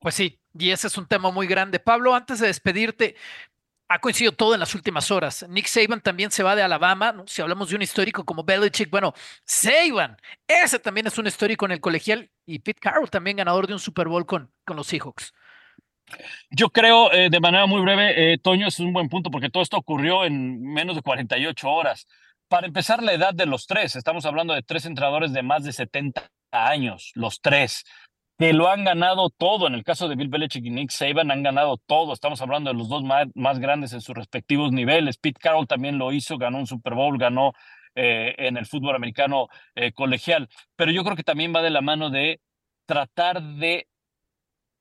Pues sí, y ese es un tema muy grande. Pablo, antes de despedirte, ha coincidido todo en las últimas horas. Nick Saban también se va de Alabama. Si hablamos de un histórico como Belichick, bueno, Saban, ese también es un histórico en el colegial. Y Pete Carroll también ganador de un Super Bowl con, con los Seahawks. Yo creo, eh, de manera muy breve, eh, Toño, es un buen punto porque todo esto ocurrió en menos de 48 horas. Para empezar, la edad de los tres. Estamos hablando de tres entrenadores de más de 70 años, los tres que lo han ganado todo. En el caso de Bill Belichick y Nick Saban han ganado todo. Estamos hablando de los dos más, grandes en sus respectivos niveles. Pete Carroll también lo hizo, ganó un Super Bowl, ganó eh, en el fútbol americano eh, colegial. Pero yo creo que también va de la mano de tratar de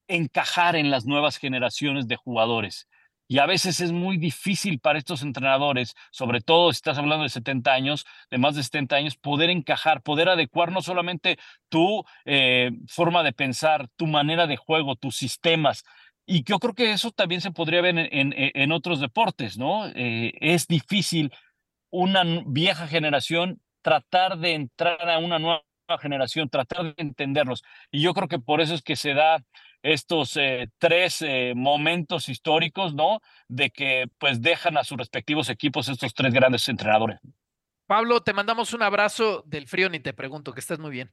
encajar en las nuevas generaciones de jugadores. Y a veces es muy difícil para estos entrenadores, sobre todo si estás hablando de 70 años, de más de 70 años, poder encajar, poder adecuar no solamente tu eh, forma de pensar, tu manera de juego, tus sistemas. Y yo creo que eso también se podría ver en, en, otros deportes, ¿no? Eh, es difícil una vieja generación tratar de entrar a una nueva generación, tratar de entenderlos. Y yo creo que por eso es que se da estos eh, tres eh, momentos históricos, ¿no? De que pues dejan a sus respectivos equipos estos tres grandes entrenadores. Pablo, te mandamos un abrazo del frío, ni te pregunto, que estés muy bien.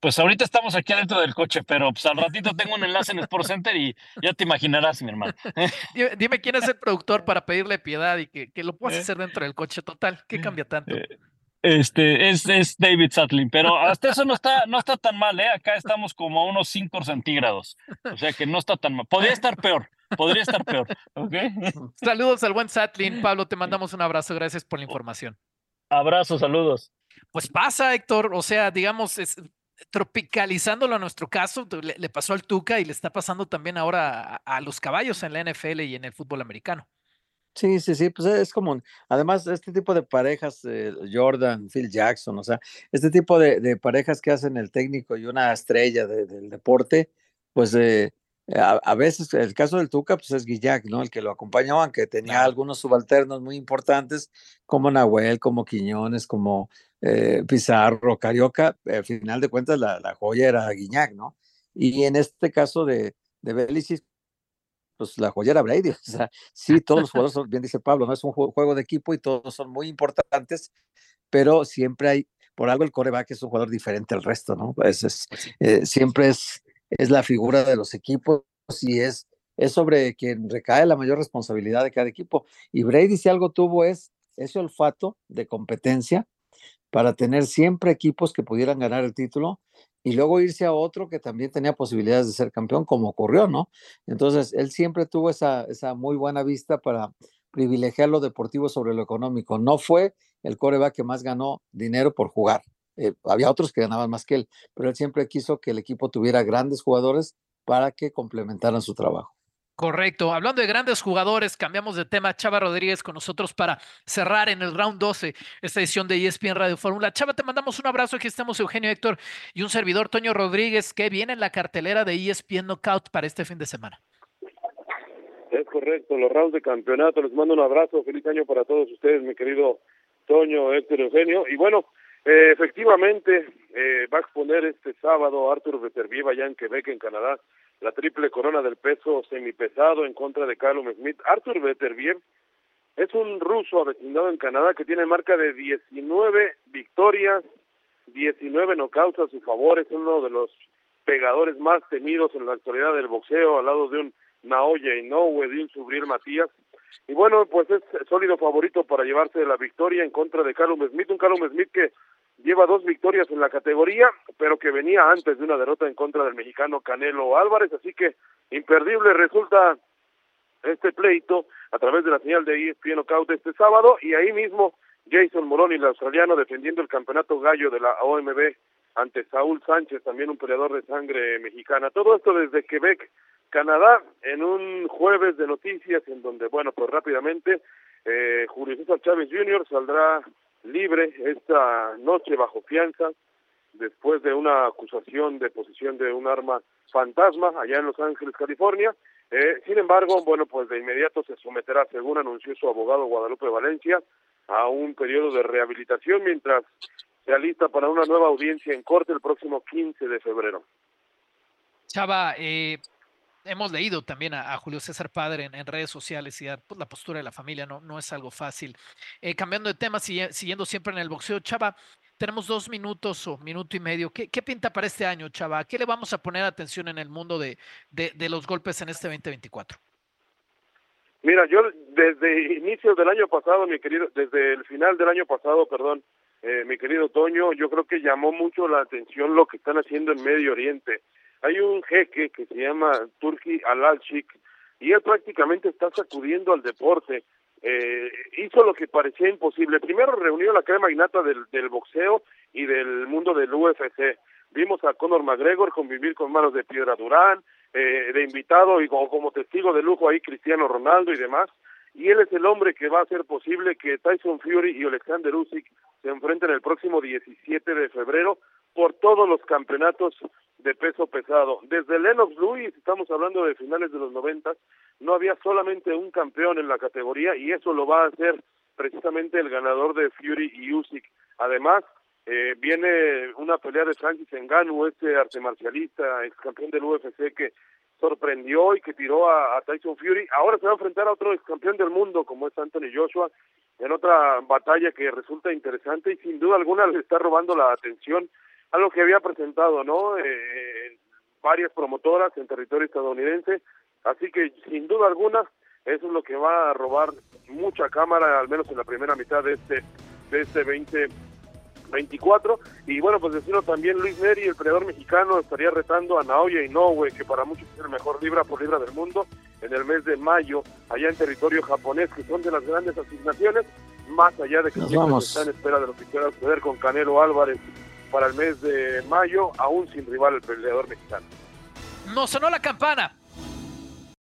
Pues ahorita estamos aquí adentro del coche, pero pues al ratito tengo un enlace en Sport Center y ya te imaginarás, mi hermano. Dime, quién es el productor para pedirle piedad y que, que lo puedas hacer dentro del coche total. ¿Qué cambia tanto? Este, es, es David Satlin, pero hasta eso no está, no está tan mal, ¿eh? Acá estamos como a unos 5 centígrados, o sea que no está tan mal. Podría estar peor, podría estar peor, ¿ok? Saludos al buen Satlin, Pablo, te mandamos un abrazo, gracias por la información. Abrazo, saludos. Pues pasa, Héctor, o sea, digamos, es, tropicalizándolo a nuestro caso, le, pasó al Tuca y le está pasando también ahora a los caballos en la NFL y en el fútbol americano. Sí, sí, sí, pues es común. Además, este tipo de parejas, eh, Jordan, Phil Jackson, o sea, este tipo de, parejas que hacen el técnico y una estrella del deporte, pues eh, a, veces, el caso del Tuca, pues es Guillac, ¿no? El que lo acompañaba, aunque tenía algunos subalternos muy importantes, como Nahuel, como Quiñones, como eh, Pizarro, Carioca, al final de cuentas la, la joya era Guiñac, ¿no? Y en este caso de, de Belicis, pues la joyera Brady. O sea, sí, todos los jugadores, son, bien dice Pablo, no es un juego de equipo y todos son muy importantes, pero siempre hay, por algo el coreback es un jugador diferente al resto, ¿no? Pues es, eh, siempre es, es la figura de los equipos y es, es sobre quien recae la mayor responsabilidad de cada equipo. Y Brady si algo tuvo es ese olfato de competencia para tener siempre equipos que pudieran ganar el título y luego irse a otro que también tenía posibilidades de ser campeón, como ocurrió, ¿no? Entonces, él siempre tuvo esa, esa muy buena vista para privilegiar lo deportivo sobre lo económico. No fue el coreback que más ganó dinero por jugar. Eh, había otros que ganaban más que él, pero él siempre quiso que el equipo tuviera grandes jugadores para que complementaran su trabajo. Correcto. Hablando de grandes jugadores, cambiamos de tema. Chava Rodríguez con nosotros para cerrar en el round 12 esta edición de ESPN Radio Fórmula. Chava, te mandamos un abrazo. Aquí estamos Eugenio Héctor y un servidor, Toño Rodríguez, que viene en la cartelera de ESPN Knockout para este fin de semana. Es correcto, los rounds de campeonato. Les mando un abrazo. Feliz año para todos ustedes, mi querido Toño, Héctor, Eugenio. Y bueno, eh, efectivamente, eh, va a exponer este sábado Arthur Beterbiev allá en Quebec, en Canadá, la triple corona del peso semipesado en contra de Callum Smith. Arthur Beterbiev es un ruso avecindado en Canadá que tiene marca de 19 victorias, 19 knockouts a su favor, es uno de los pegadores más temidos en la actualidad del boxeo, al lado de un Naoya Inoue, de un Subriel Matías. Y bueno, pues es sólido favorito para llevarse la victoria en contra de Callum Smith, un Callum Smith que lleva dos victorias en la categoría, pero que venía antes de una derrota en contra del mexicano Canelo Álvarez, así que imperdible resulta este pleito a través de la señal de ESPN Knockout este sábado y ahí mismo Jason Moroni, el australiano, defendiendo el campeonato gallo de la OMB ante Saúl Sánchez, también un peleador de sangre mexicana. Todo esto desde Quebec, Canadá, en un jueves de noticias en donde, bueno, pues rápidamente eh, Julio César Chávez Jr. saldrá libre esta noche bajo fianza después de una acusación de posesión de un arma fantasma allá en Los Ángeles, California. Eh, sin embargo, bueno, pues de inmediato se someterá, según anunció su abogado Guadalupe Valencia, a un periodo de rehabilitación mientras se alista para una nueva audiencia en corte el próximo 15 de febrero. Chava, eh, hemos leído también a, Julio César Padre en, redes sociales y pues, la postura de la familia no, no es algo fácil. Eh, cambiando de tema, siguiendo siempre en el boxeo, Chava, tenemos dos minutos o minuto y medio. ¿Qué, ¿Qué, pinta para este año, Chava? ¿Qué le vamos a poner atención en el mundo de, de, los golpes en este 2024? Mira, yo desde inicios del año pasado, mi querido, desde el final del año pasado, perdón, eh, mi querido Toño, yo creo que llamó mucho la atención lo que están haciendo en Medio Oriente hay un jeque que se llama Turki Alalchik y él prácticamente está sacudiendo al deporte. Eh, hizo lo que parecía imposible. Primero reunió la crema innata del, del boxeo y del mundo del UFC. Vimos a Conor McGregor convivir con manos de piedra Durán, eh, de invitado y como, como testigo de lujo ahí Cristiano Ronaldo y demás. Y él es el hombre que va a hacer posible que Tyson Fury y Alexander Usyk se enfrenten el próximo 17 de febrero por todos los campeonatos de peso pesado. Desde Lennox Lewis, estamos hablando de finales de los noventas, no había solamente un campeón en la categoría y eso lo va a hacer precisamente el ganador de Fury y Usyk. Además, eh, viene una pelea de Francis Ngannou, este arte marcialista, ex campeón del UFC que sorprendió y que tiró a, Tyson Fury. Ahora se va a enfrentar a otro ex campeón del mundo como es Anthony Joshua en otra batalla que resulta interesante y sin duda alguna le está robando la atención algo que había presentado, ¿no? Eh, varias promotoras en territorio estadounidense, así que sin duda alguna eso es lo que va a robar mucha cámara, al menos en la primera mitad de este de este 2024 y bueno, pues decirlo también Luis Neri, el peleador mexicano, estaría retando a Naoya Inoue, que para muchos es el mejor libra por libra del mundo, en el mes de mayo, allá en territorio japonés, que son de las grandes asignaciones, más allá de que está en espera de lo que quiera suceder con Canelo Álvarez para el mes de mayo, aún sin rival el peleador mexicano. Nos sonó la campana.